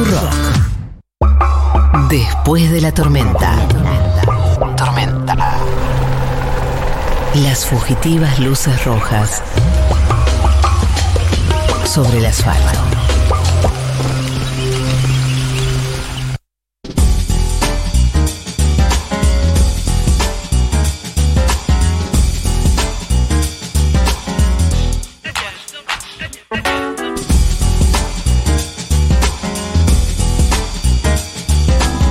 Futurock. Después de la tormenta. Tormenta. Las fugitivas luces rojas sobre el asfalto.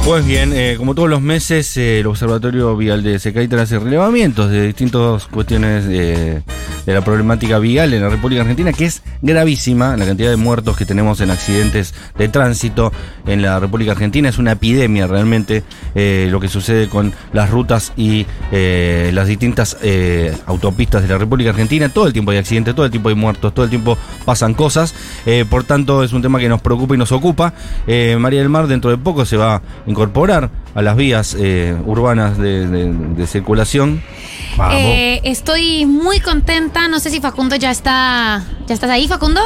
Pues bien, eh, como todos los meses, eh, el Observatorio Vial de Secaitra hace relevamientos de distintas cuestiones de, de la problemática vial en la República Argentina, que es gravísima. La cantidad de muertos que tenemos en accidentes de tránsito en la República Argentina es una epidemia realmente eh, lo que sucede con las rutas y eh, las distintas eh, autopistas de la República Argentina. Todo el tiempo hay accidentes, todo el tiempo hay muertos, todo el tiempo pasan cosas. Por tanto, es un tema que nos preocupa y nos ocupa. María del Mar dentro de poco se va a incorporar a las vías eh, urbanas de, de- de circulación. Vamos. Eh, estoy muy contenta. No sé si Facundo ya está. ¿Ya estás ahí, Facundo?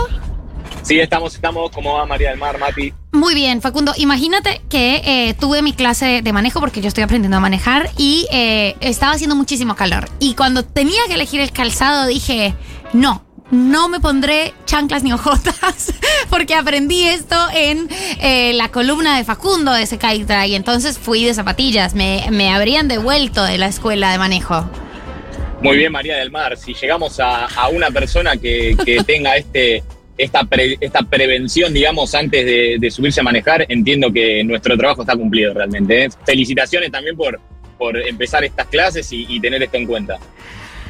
Sí, estamos, estamos. ¿Cómo va María del Mar, Mati? Muy bien, Facundo. Imagínate que eh, tuve mi clase de manejo porque yo estoy aprendiendo a manejar y eh, estaba haciendo muchísimo calor. Y cuando tenía que elegir el calzado dije, no. No me pondré chanclas ni ojotas porque aprendí esto en eh, la columna de Facundo de Secaitra y entonces fui de zapatillas. Me, me habrían devuelto de la escuela de manejo. Muy bien, María del Mar. Si llegamos a, a una persona que, que tenga este, esta, pre- esta prevención, digamos, antes de, de subirse a manejar, entiendo que nuestro trabajo está cumplido realmente. ¿eh? Felicitaciones también por, por empezar estas clases y, y tener esto en cuenta.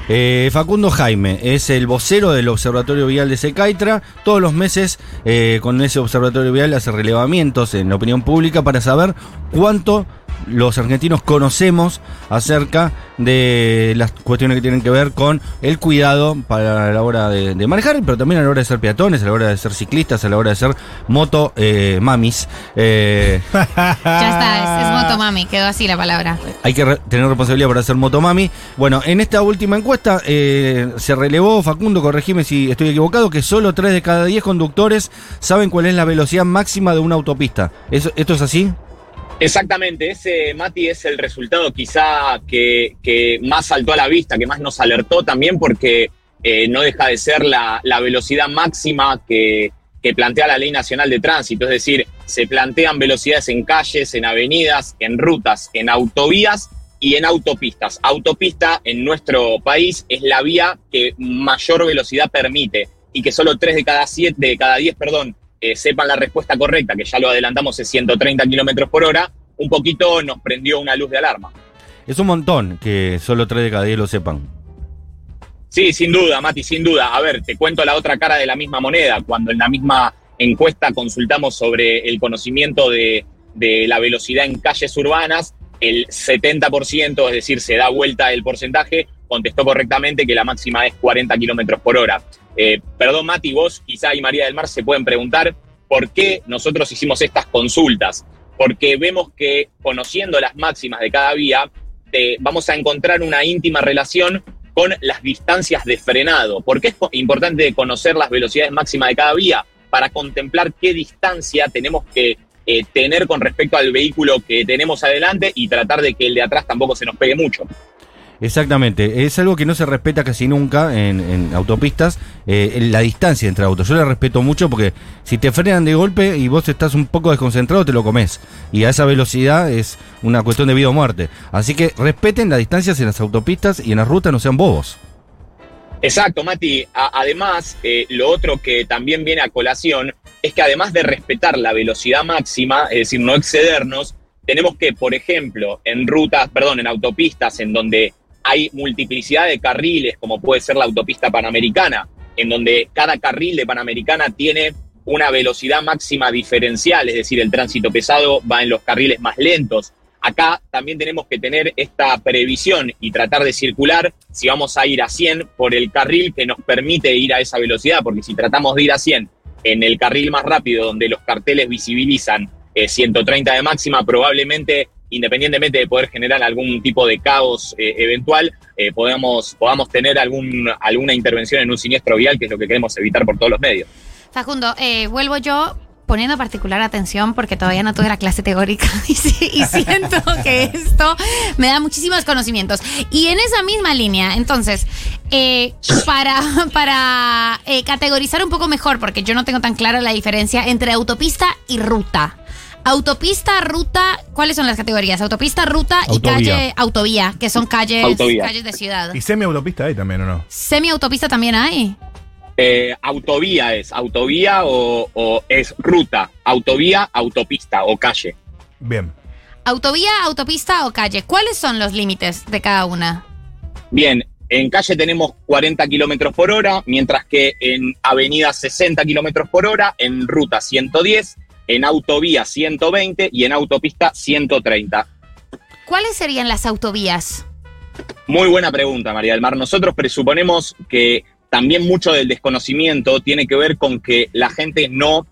Eh, Facundo Jaime es el vocero del Observatorio Vial de Secaitra. Todos los meses eh, con ese Observatorio Vial hace relevamientos en la opinión pública para saber cuánto los argentinos conocemos acerca de las cuestiones que tienen que ver con el cuidado para la hora de, de manejar, pero también a la hora de ser peatones, a la hora de ser ciclistas, a la hora de ser moto eh, mamis. Eh, Ya está, es, es motomami, quedó así la palabra. hay que re- tener responsabilidad para ser motomami. Bueno, en esta última encuesta eh, se relevó, Facundo, corregime si estoy equivocado, que solo 3 de cada 10 conductores saben cuál es la velocidad máxima de una autopista. ¿Eso- ¿Esto es así? Exactamente, ese Mati es el resultado quizá que, más saltó a la vista, que más nos alertó también porque eh, no deja de ser la, velocidad máxima que, que plantea la Ley Nacional de Tránsito, es decir, se plantean velocidades en calles, en avenidas, en rutas, en autovías y en autopistas. Autopista en nuestro país es la vía que mayor velocidad permite y que solo 3 de cada 7, de cada 10, perdón, eh, sepan la respuesta correcta, que ya lo adelantamos es 130 kilómetros por hora, un poquito nos prendió una luz de alarma. Es un montón que solo 3 de cada 10 lo sepan. Sí, sin duda, Mati, sin duda. A ver, te cuento la otra cara de la misma moneda. Cuando en la misma encuesta consultamos sobre el conocimiento de, de la velocidad en calles urbanas, el 70%, es decir, se da vuelta el porcentaje, contestó correctamente que la máxima es 40 kilómetros por hora. Eh, perdón, Mati, vos, quizá y María del Mar se pueden preguntar por qué nosotros hicimos estas consultas. Porque vemos que conociendo las máximas de cada vía, vamos a encontrar una íntima relación con las distancias de frenado. ¿Por qué es importante conocer las velocidades máximas de cada vía? Para contemplar qué distancia tenemos que eh, tener con respecto al vehículo que tenemos adelante y tratar de que el de atrás tampoco se nos pegue mucho. Exactamente, es algo que no se respeta casi nunca en, autopistas, eh, la distancia entre autos. Yo la respeto mucho porque si te frenan de golpe y vos estás un poco desconcentrado, te lo comes. Y a esa velocidad es una cuestión de vida o muerte. Así que respeten las distancias en las autopistas y en las rutas, no sean bobos. Exacto, Mati. Además, eh, lo otro que también viene a colación es que además de respetar la velocidad máxima, es decir, no excedernos, tenemos que, por ejemplo, en rutas, perdón, en autopistas en donde hay multiplicidad de carriles, como puede ser la autopista panamericana, en donde cada carril de panamericana tiene una velocidad máxima diferencial, es decir, el tránsito pesado va en los carriles más lentos. Acá también tenemos que tener esta previsión y tratar de circular si vamos a ir a 100 por el carril que nos permite ir a esa velocidad, porque si tratamos de ir a 100 en el carril más rápido donde los carteles visibilizan eh, 130 de máxima, probablemente, independientemente de poder generar algún tipo de caos eh, eventual, eh, podamos, podamos tener algún, alguna intervención en un siniestro vial, que es lo que queremos evitar por todos los medios. Facundo, eh, vuelvo yo poniendo particular atención porque todavía no tuve la clase teórica y, siento que esto me da muchísimos conocimientos. Y en esa misma línea, entonces, para, para categorizar un poco mejor, porque yo no tengo tan clara la diferencia entre autopista y ruta. Autopista, ruta, ¿cuáles son las categorías? Autopista, ruta y Autovía. calle, autovía, que son calles, Autovía. calles de ciudad. Y semiautopista hay también, ¿o no? ¿Semi-autopista también hay? Eh, autovía es autovía o, o es ruta, autovía, autopista o calle. Bien. Autovía, autopista o calle. ¿Cuáles son los límites de cada una? Bien, en calle tenemos 40 kilómetros por hora, mientras que en avenida 60 kilómetros por hora, en ruta 110, en autovía 120 y en autopista 130. ¿Cuáles serían las autovías? Muy buena pregunta, María del Mar. Nosotros presuponemos que también mucho del desconocimiento tiene que ver con que la gente no,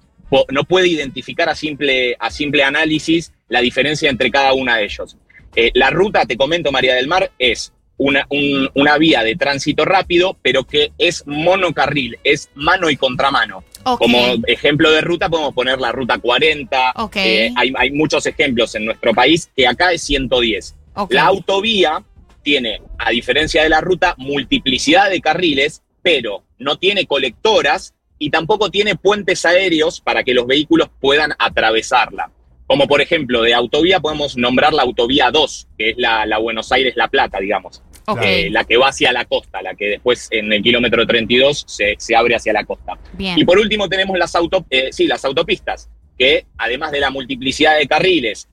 no puede identificar a simple, a simple análisis la diferencia entre cada una de ellos. Eh, la ruta, te comento, María del Mar, es una, un- una vía de tránsito rápido, pero que es monocarril, es mano y contramano. Como ejemplo de ruta podemos poner la ruta 40. Ok. eh, hay, hay muchos ejemplos en nuestro país que acá es 110. ok. La autovía tiene, a diferencia de la ruta, multiplicidad de carriles, pero no tiene colectoras y tampoco tiene puentes aéreos para que los vehículos puedan atravesarla. Como por ejemplo, de autovía podemos nombrar la autovía 2, que es la, la Buenos Aires-La Plata, digamos. Eh, la que va hacia la costa, la que después en el kilómetro 32 se, se abre hacia la costa. bien. Y por último tenemos las, auto, eh, sí, las autopistas, que además de la multiplicidad de carriles,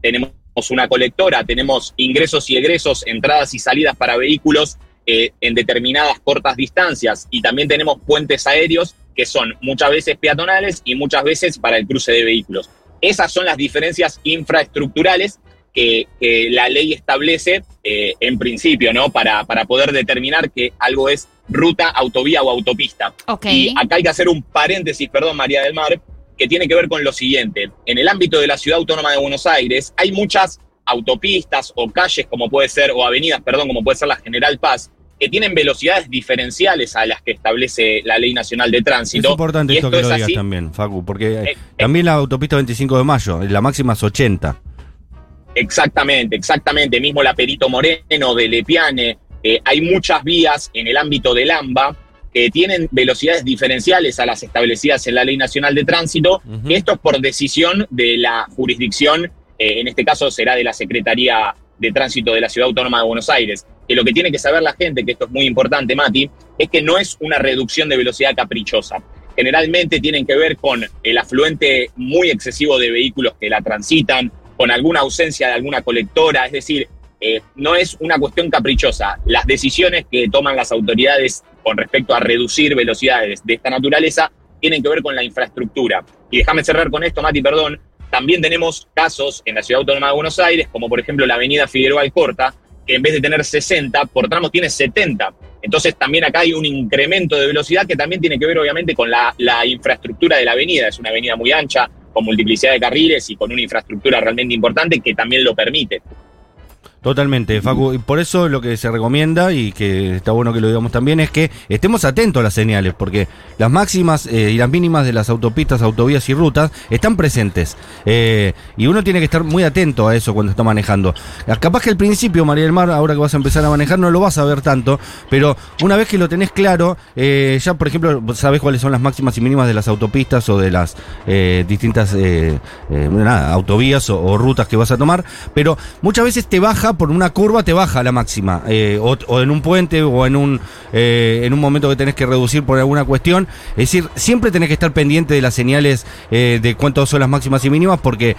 tenemos una colectora, tenemos ingresos y egresos, entradas y salidas para vehículos eh, en determinadas cortas distancias y también tenemos puentes aéreos que son muchas veces peatonales y muchas veces para el cruce de vehículos. Esas son las diferencias infraestructurales que, que la ley establece eh, en principio, ¿no? Para, para poder determinar que algo es ruta, autovía o autopista. ok. Y acá hay que hacer un paréntesis, perdón, María del Mar, que tiene que ver con lo siguiente. En el ámbito de la Ciudad Autónoma de Buenos Aires hay muchas autopistas o calles, como puede ser, o avenidas, perdón, como puede ser la General Paz, que tienen velocidades diferenciales a las que establece la Ley Nacional de Es Tránsito. importante Y esto que es lo digas así. también, Facu, porque Eh, eh. también la autopista 25 de mayo, la máxima es 80. Exactamente, exactamente. Mismo la Perito Moreno, de Lepiane. eh, hay muchas vías en el ámbito del AMBA que tienen velocidades diferenciales a las establecidas en la Ley Nacional de Tránsito. Que Esto es por decisión de la jurisdicción, eh, en este caso será de la Secretaría de Tránsito de la Ciudad Autónoma de Buenos Aires. Que lo que tiene que saber la gente, que esto es muy importante, Mati, es que no es una reducción de velocidad caprichosa. Generalmente tienen que ver con el afluente muy excesivo de vehículos que la transitan, con alguna ausencia de alguna colectora, es decir, eh, no es una cuestión caprichosa. Las decisiones que toman las autoridades con respecto a reducir velocidades de esta naturaleza tienen que ver con la infraestructura. Y déjame cerrar con esto, Mati, perdón. También tenemos casos en la Ciudad Autónoma de Buenos Aires, como por ejemplo la avenida Figueroa Alcorta, que en vez de tener 60, por tramos tiene 70. Entonces también acá hay un incremento de velocidad que también tiene que ver obviamente con la, la infraestructura de la avenida. Es una avenida muy ancha, con multiplicidad de carriles y con una infraestructura realmente importante que también lo permite. Totalmente, Facu. Y por eso lo que se recomienda, y que está bueno que lo digamos también, es que estemos atentos a las señales, porque las máximas eh, y las mínimas de las autopistas, autovías y rutas están presentes. Eh, y uno tiene que estar muy atento a eso cuando está manejando. Ah, Capaz que al principio, María del Mar, ahora que vas a empezar a manejar, no lo vas a ver tanto, pero una vez que lo tenés claro, eh, ya por ejemplo, sabes cuáles son las máximas y mínimas de las autopistas o de las distintas autovías o rutas que vas a tomar, pero muchas veces te baja por una curva, te baja la máxima, eh, o, en un puente o en un, eh, en un momento que tenés que reducir por alguna cuestión. Es decir, siempre tenés que estar pendiente de las señales eh, de cuántas son las máximas y mínimas, porque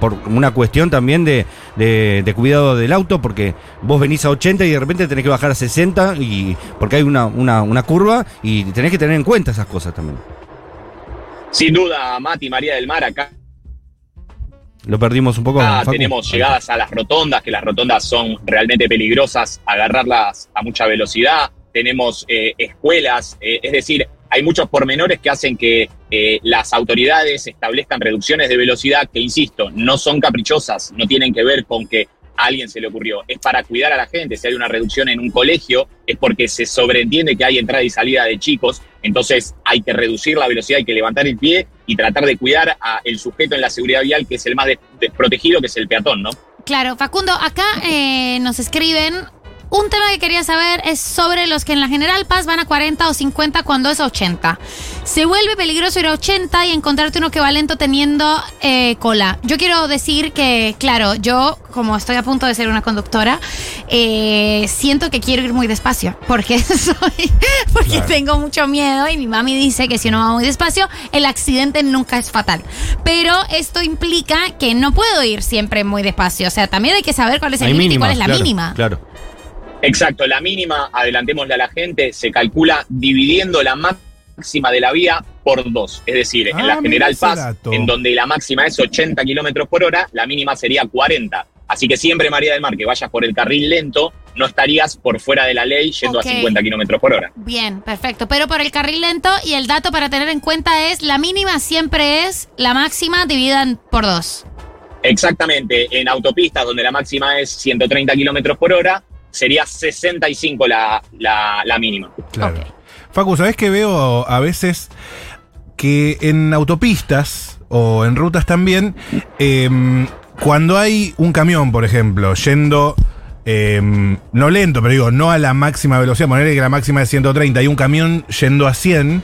por una cuestión también de, de- de cuidado del auto, porque vos venís a 80 y de repente tenés que bajar a 60, y porque hay una, una, una curva y tenés que tener en cuenta esas cosas también. Sin duda, Mati, María del Mar, acá Lo perdimos un poco. Ah, Facu. tenemos llegadas a las rotondas, que las rotondas son realmente peligrosas, agarrarlas a mucha velocidad. Tenemos eh, escuelas, eh, es decir, hay muchos pormenores que hacen que eh, las autoridades establezcan reducciones de velocidad que, insisto, no son caprichosas, no tienen que ver con que a alguien se le ocurrió. Es para cuidar a la gente. Si hay una reducción en un colegio, es porque se sobreentiende que hay entrada y salida de chicos. Entonces hay que reducir la velocidad, hay que levantar el pie y tratar de cuidar al sujeto en la seguridad vial, que es el más desprotegido, que es el peatón, ¿no? Claro, Facundo, acá eh, nos escriben un tema que quería saber es sobre los que en la General Paz van a 40 o 50 cuando es 80. Se vuelve peligroso ir a 80 y encontrarte uno que va lento teniendo eh, cola. Yo quiero decir que, claro, yo como estoy a punto de ser una conductora, eh, siento que quiero ir muy despacio porque soy, porque tengo mucho miedo y mi mami dice que si uno va muy despacio, el accidente nunca es fatal. Pero esto implica que no puedo ir siempre muy despacio. O sea, también hay que saber cuál es el límite y cuál es la mínima. Claro. Exacto, la mínima, adelantémosle a la gente, se calcula dividiendo la máxima de la vía por dos. Es decir, en la ah, General Paz, en donde la máxima es 80 kilómetros por hora, la mínima sería 40. Así que siempre, María del Mar, que vayas por el carril lento, no estarías por fuera de la ley yendo a 50 kilómetros por hora. Bien, perfecto. Pero por el carril lento y el dato para tener en cuenta es la mínima siempre es la máxima dividida por dos. Exactamente. En autopistas donde la máxima es 130 kilómetros por hora, sería 65 la, la, mínima. Claro. Facu, ¿sabes que veo a veces que en autopistas o en rutas también, em, cuando hay un camión, por ejemplo, yendo... Em, no lento, pero digo, no a la máxima velocidad, ponerle que la máxima es 130, hay un camión yendo a 100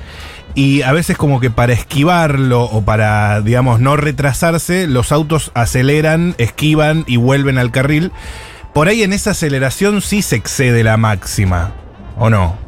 y a veces como que para esquivarlo o para, digamos, no retrasarse, los autos aceleran, esquivan y vuelven al carril por ahí en esa aceleración sí se excede la máxima, ¿o no?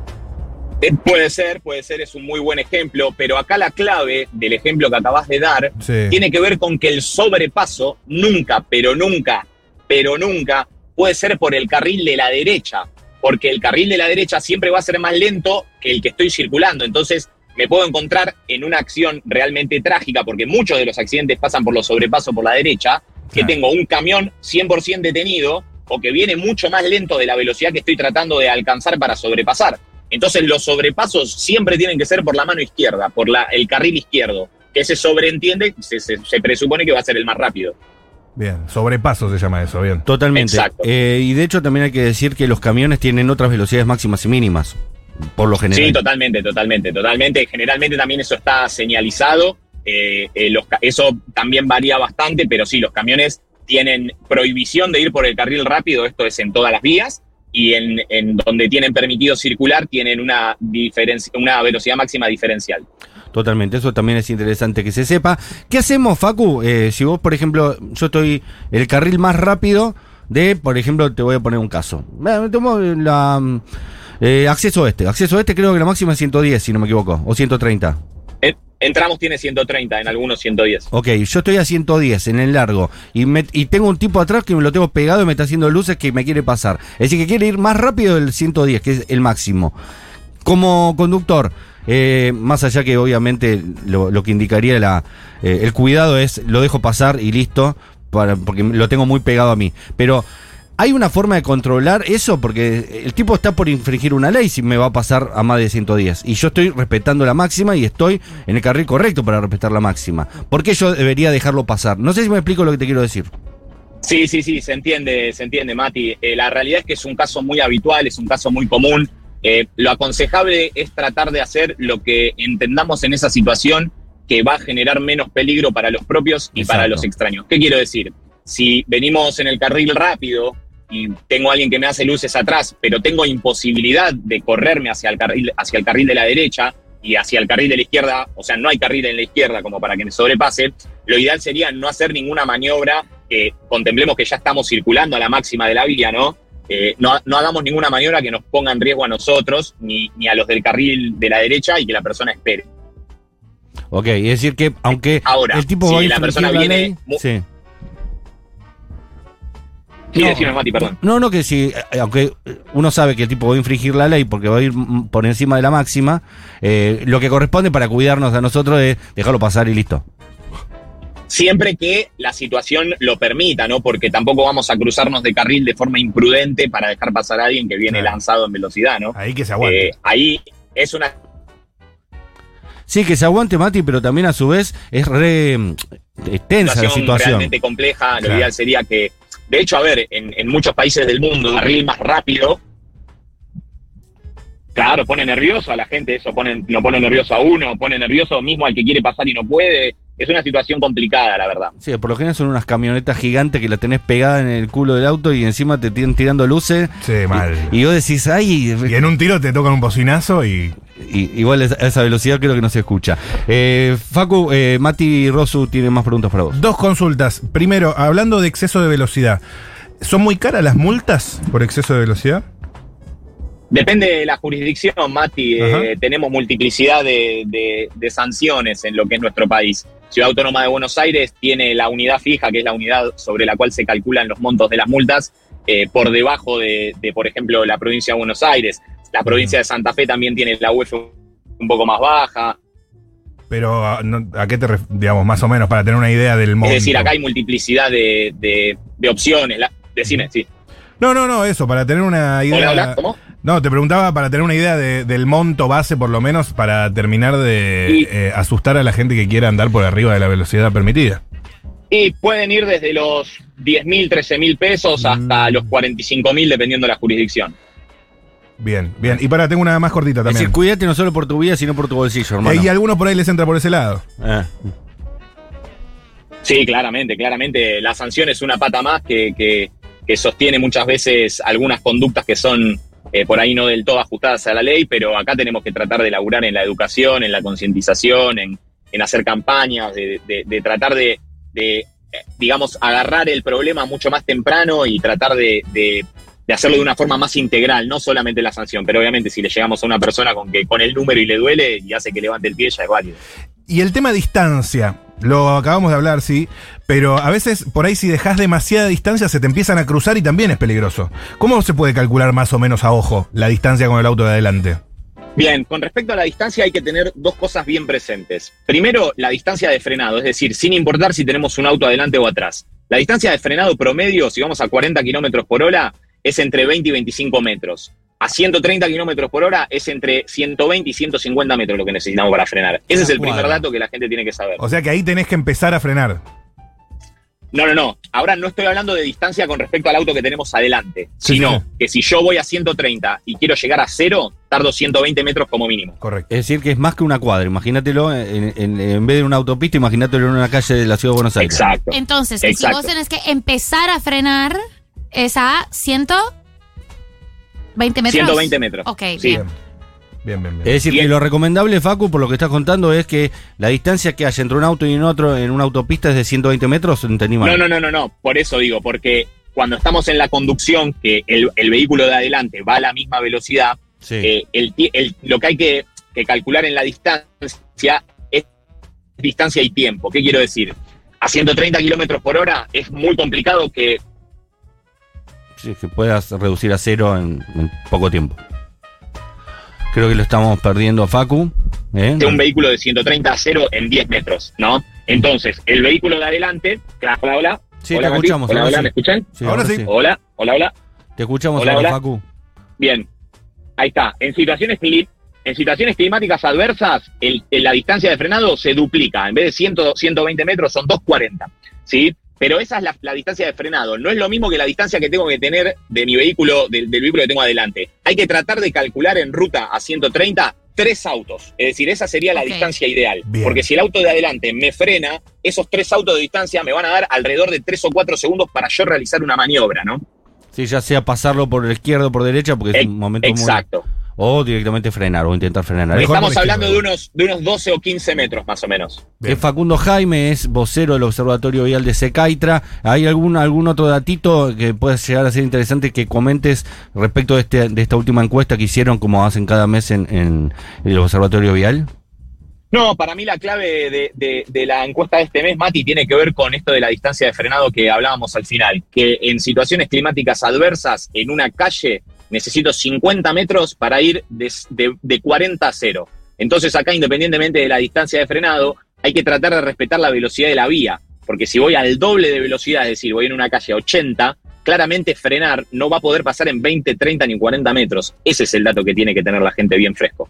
Eh, puede ser, puede ser, es un muy buen ejemplo, pero acá la clave del ejemplo que acabas de dar tiene que ver con que el sobrepaso nunca, pero nunca, pero nunca puede ser por el carril de la derecha, porque el carril de la derecha siempre va a ser más lento que el que estoy circulando. Entonces me puedo encontrar en una acción realmente trágica, porque muchos de los accidentes pasan por los sobrepasos por la derecha, que tengo un camión 100% detenido o que viene mucho más lento de la velocidad que estoy tratando de alcanzar para sobrepasar. Entonces los sobrepasos siempre tienen que ser por la mano izquierda, por la, el carril izquierdo, que se sobreentiende, se, se, presupone que va a ser el más rápido. Bien, sobrepaso se llama eso, bien. Totalmente. Eh, y de hecho también hay que decir que los camiones tienen otras velocidades máximas y mínimas, por lo general. Sí, totalmente, totalmente, totalmente. Generalmente también eso está señalizado. Eh, eh, eso también varía bastante, pero sí, los camiones tienen prohibición de ir por el carril rápido, esto es en todas las vías, y en, donde tienen permitido circular tienen una, una velocidad máxima diferencial. Totalmente, eso también es interesante que se sepa. ¿Qué hacemos, Facu? Eh, si vos, por ejemplo, yo estoy el carril más rápido de, por ejemplo, te voy a poner un caso. Tomo la eh, acceso este. Acceso este creo que la máxima es 110, si no me equivoco, o 130. Entramos tiene 130, en algunos 110. Ok, yo estoy a 110 en el largo y, y tengo un tipo atrás que me lo tengo pegado y me está haciendo luces que me quiere pasar. Es decir, que quiere ir más rápido del 110, que es el máximo. Como conductor, eh, más allá que obviamente lo, que indicaría la, eh, el cuidado es lo dejo pasar y listo, para, porque lo tengo muy pegado a mí. Pero ¿Hay una forma de controlar eso? Porque el tipo está por infringir una ley si me va a pasar a más de 110. Y yo estoy respetando la máxima y estoy en el carril correcto para respetar la máxima. ¿Por qué yo debería dejarlo pasar? No sé si me explico lo que te quiero decir. Sí, sí, sí, se entiende, se entiende, Mati. Eh, la realidad es que es un caso muy habitual, es un caso muy común. Eh, lo aconsejable es tratar de hacer lo que entendamos en esa situación que va a generar menos peligro para los propios y para los extraños. ¿Qué quiero decir? Si venimos en el carril rápido y tengo a alguien que me hace luces atrás, pero tengo imposibilidad de correrme hacia el carril, hacia el carril de la derecha y hacia el carril de la izquierda, o sea, no hay carril en la izquierda como para que me sobrepase, lo ideal sería no hacer ninguna maniobra que contemplemos que ya estamos circulando a la máxima de la vía, ¿no? Eh, no, no, hagamos ninguna maniobra que nos ponga en riesgo a nosotros ni, ni, a los del carril de la derecha y que la persona espere. Ok, es decir que aunque Ahora, el tipo si la persona viene... sí no, No, que si, eh, aunque uno sabe que el tipo va a infringir la ley porque va a ir por encima de la máxima, eh, lo que corresponde para cuidarnos a nosotros es dejarlo pasar y listo. Siempre que la situación lo permita, ¿no? Porque tampoco vamos a cruzarnos de carril de forma imprudente para dejar pasar a alguien que viene lanzado en velocidad, ¿no? Ahí que se aguante. Eh, ahí es una Sí, que se aguante Mati, pero también a su vez es re extensa la situación. Realmente compleja. Lo ideal sería que De hecho, a ver, en, en muchos países del mundo, el carril más rápido, claro, pone nervioso a la gente, eso pone, lo pone nervioso a uno, pone nervioso mismo al que quiere pasar y no puede. Es una situación complicada, la verdad. Sí, por lo general son unas camionetas gigantes que la tenés pegada en el culo del auto y encima te tienen tirando luces. Sí, mal. Y, y vos decís, ay, Y en un tiro te tocan un bocinazo y. y- igual a esa velocidad creo que no se escucha. Eh, Facu, eh, Mati Rosu tiene más preguntas para vos. Dos consultas. Primero, hablando de exceso de velocidad. ¿Son muy caras las multas por exceso de velocidad? Depende de la jurisdicción, Mati. eh, tenemos multiplicidad de, de- de sanciones en lo que es nuestro país. Ciudad Autónoma de Buenos Aires tiene la unidad fija, que es la unidad sobre la cual se calculan los montos de las multas, eh, por debajo de, de, por ejemplo, la provincia de Buenos Aires. La provincia de Santa Fe también tiene la UF un poco más baja. Pero, ¿a, no- a qué te digamos, más o menos, para tener una idea del monto? Es decir, acá hay multiplicidad de, de- de opciones. La- decime, sí. No, no, no, eso, para tener una idea. Hola, hola, ¿cómo? No, te preguntaba para tener una idea de- del monto base, por lo menos, para terminar de Y- eh, asustar a la gente que quiera andar por arriba de la velocidad permitida. Y pueden ir desde los 10 mil, 13 mil pesos hasta Mm. los 45 mil, dependiendo de la jurisdicción. Bien, bien. Y para, tengo una más cortita Es también. decir, cuídate no solo por tu vida, sino por tu bolsillo, hermano. Eh, y a algunos por ahí les entra por ese lado. Eh. Sí, claramente, claramente. La sanción es una pata más que, que- que sostiene muchas veces algunas conductas que son eh, por ahí no del todo ajustadas a la ley, pero acá tenemos que tratar de laburar en la educación, en la concientización, en, en hacer campañas, de, de- de tratar de, de, eh, digamos, agarrar el problema mucho más temprano y tratar de, de- hacerlo de una forma más integral, no solamente la sanción, pero obviamente si le llegamos a una persona con que con el número y le duele y hace que levante el pie, ya es válido. Y el tema distancia, lo acabamos de hablar, sí, pero a veces por ahí si dejas demasiada distancia se te empiezan a cruzar y también es peligroso. ¿Cómo se puede calcular más o menos a ojo la distancia con el auto de adelante? Bien, con respecto a la distancia hay que tener dos cosas bien presentes. Primero, la distancia de frenado, es decir, sin importar si tenemos un auto adelante o atrás. La distancia de frenado promedio, si vamos a 40 kilómetros por hora, es entre 20 y 25 metros. A 130 kilómetros por hora es entre 120 y 150 metros lo que necesitamos para frenar. Ese es el primer dato que la gente tiene que saber. O sea que ahí tenés que empezar a frenar. No, no, no. Ahora no estoy hablando de distancia con respecto al auto que tenemos adelante, Sí, sino sí, que si yo voy a 130 y quiero llegar a cero, tardo 120 metros como mínimo. Correcto. Es decir, que es más que una cuadra. Imagínatelo, en, en- en vez de una autopista, imagínatelo en una calle de la ciudad de Buenos Aires. Exacto. Entonces, que si Exacto. vos tenés que empezar a frenar, es a 120 metros. 120 metros. Ok, Sí. bien. Bien, bien, bien. Es decir, Bien. que lo recomendable, Facu, por lo que estás contando, es que la distancia que hay entre un auto y un otro en una autopista es de 120 metros. ¿Entendí mal? No, no, no, no, no. Por eso digo, porque cuando estamos en la conducción, que el, el vehículo de adelante va a la misma velocidad, Sí. eh, el, lo que hay que, que calcular en la distancia es distancia y tiempo. ¿Qué quiero decir? A 130 kilómetros por hora es muy complicado que que puedas reducir a cero en, en poco tiempo. Creo que lo estamos perdiendo a Facu. ¿eh? de un vehículo de 130 a 0 en 10 metros, ¿no? Entonces, el vehículo de adelante, hola, hola, hola. Sí, hola, te escuchamos. Hola, hola, sí. ¿me escuchan? Sí, Ahora sí. Hola, hola, hola. Te escuchamos Hola, ahora, hola. Facu. Bien, ahí está. En situaciones, en situaciones climáticas adversas, el- el- la distancia de frenado se duplica. En vez de 100, 120 metros, son 240. ¿Sí? Pero esa es la, la distancia de frenado. No es lo mismo que la distancia que tengo que tener de mi vehículo, del, del vehículo que tengo adelante. Hay que tratar de calcular en ruta a 130 tres autos. Es decir, esa sería la distancia ideal. Bien. Porque si el auto de adelante me frena, esos tres autos de distancia me van a dar alrededor de tres o cuatro segundos para yo realizar una maniobra, ¿no? Sí, ya sea pasarlo por la izquierda o por derecha, porque es un momento muy- Exacto. O directamente frenar o intentar frenar. Mejor Estamos hablando de unos, de unos 12 o 15 metros más o menos. Bien. Es Facundo Jaime, es vocero del Observatorio Vial de Secaitra. ¿Hay algún, algún otro datito que pueda llegar a ser interesante que comentes respecto de, este, de esta última encuesta que hicieron, como hacen cada mes en, en el Observatorio Vial? No, para mí la clave de, de- de la encuesta de este mes, Mati, tiene que ver con esto de la distancia de frenado que hablábamos al final. Que en situaciones climáticas adversas, en una calle, necesito 50 metros para ir de, de- de 40 a 0. Entonces acá, independientemente de la distancia de frenado, hay que tratar de respetar la velocidad de la vía. Porque si voy al doble de velocidad, es decir, voy en una calle a 80, claramente frenar no va a poder pasar en 20, 30 ni 40 metros. Ese es el dato que tiene que tener la gente bien fresco.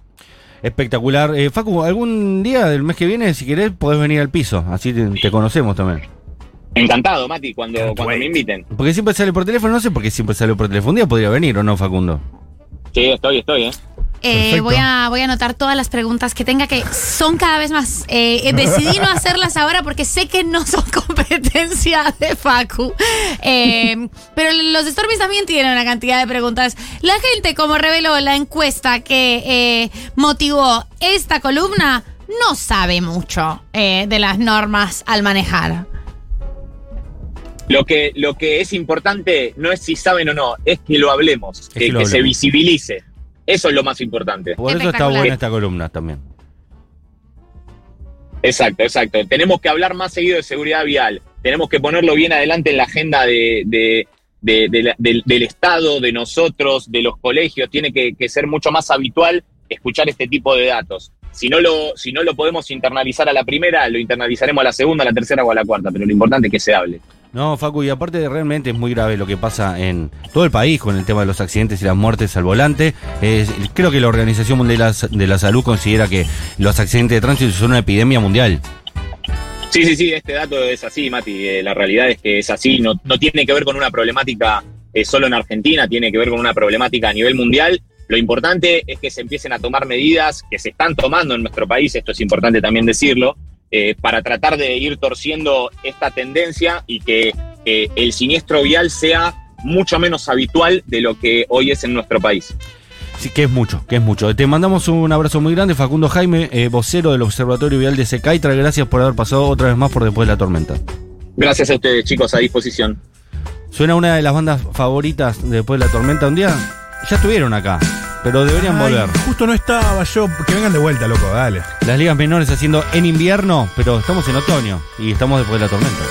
Espectacular. Eh, Facu, algún día del mes que viene, si querés, podés venir al piso. Así te, te conocemos también. Encantado, Mati, cuando, Can't cuando wait. me inviten. Porque siempre sale por teléfono, no sé por qué siempre sale por teléfono. Un día podría venir o no, Facundo. Sí, estoy, estoy, ¿eh? Eh, voy, a, voy a anotar todas las preguntas que tenga, que son cada vez más. Eh, eh, decidí no hacerlas ahora porque sé que no son competencia de Facu. Eh, pero los Stormies también tienen una cantidad de preguntas. La gente, como reveló la encuesta que eh, motivó esta columna, no sabe mucho eh, de las normas al manejar. Lo que, lo que es importante no es si saben o no, es que lo hablemos, que que, lo que se visibilice. Eso es lo más importante. Por eso está buena esta columna también. Exacto, exacto. Tenemos que hablar más seguido de seguridad vial. Tenemos que ponerlo bien adelante en la agenda de, de- de- de la- del, del Estado, de nosotros, de los colegios. Tiene que, que ser mucho más habitual escuchar este tipo de datos. Si no, lo, si no lo podemos internalizar a la primera, lo internalizaremos a la segunda, a la tercera o a la cuarta. Pero lo importante es que se hable. No, Facu, y aparte de realmente es muy grave lo que pasa en todo el país con el tema de los accidentes y las muertes al volante. Creo que la Organización Mundial de la, de la Salud considera que los accidentes de tránsito son una epidemia mundial. Sí, sí, sí, este dato es así, Mati. Eh, la realidad es que es así. No, no tiene que ver con una problemática eh, solo en Argentina, tiene que ver con una problemática a nivel mundial. Lo importante es que se empiecen a tomar medidas que se están tomando en nuestro país, esto es importante también decirlo, eh, para tratar de ir torciendo esta tendencia y que eh, el siniestro vial sea mucho menos habitual de lo que hoy es en nuestro país. Sí, que es mucho, que es mucho. Te mandamos un abrazo muy grande, Facundo Jaime, eh, vocero del Observatorio Vial de Secaitra. Gracias por haber pasado otra vez más por después de la tormenta. Gracias a ustedes, chicos, a disposición. Suena una de las bandas favoritas de después de la tormenta un día. Ya estuvieron acá, pero deberían Ay, volver. Justo no estaba yo. Que vengan de vuelta, loco, dale. Las ligas menores haciendo en invierno, pero estamos en otoño y estamos después de la tormenta.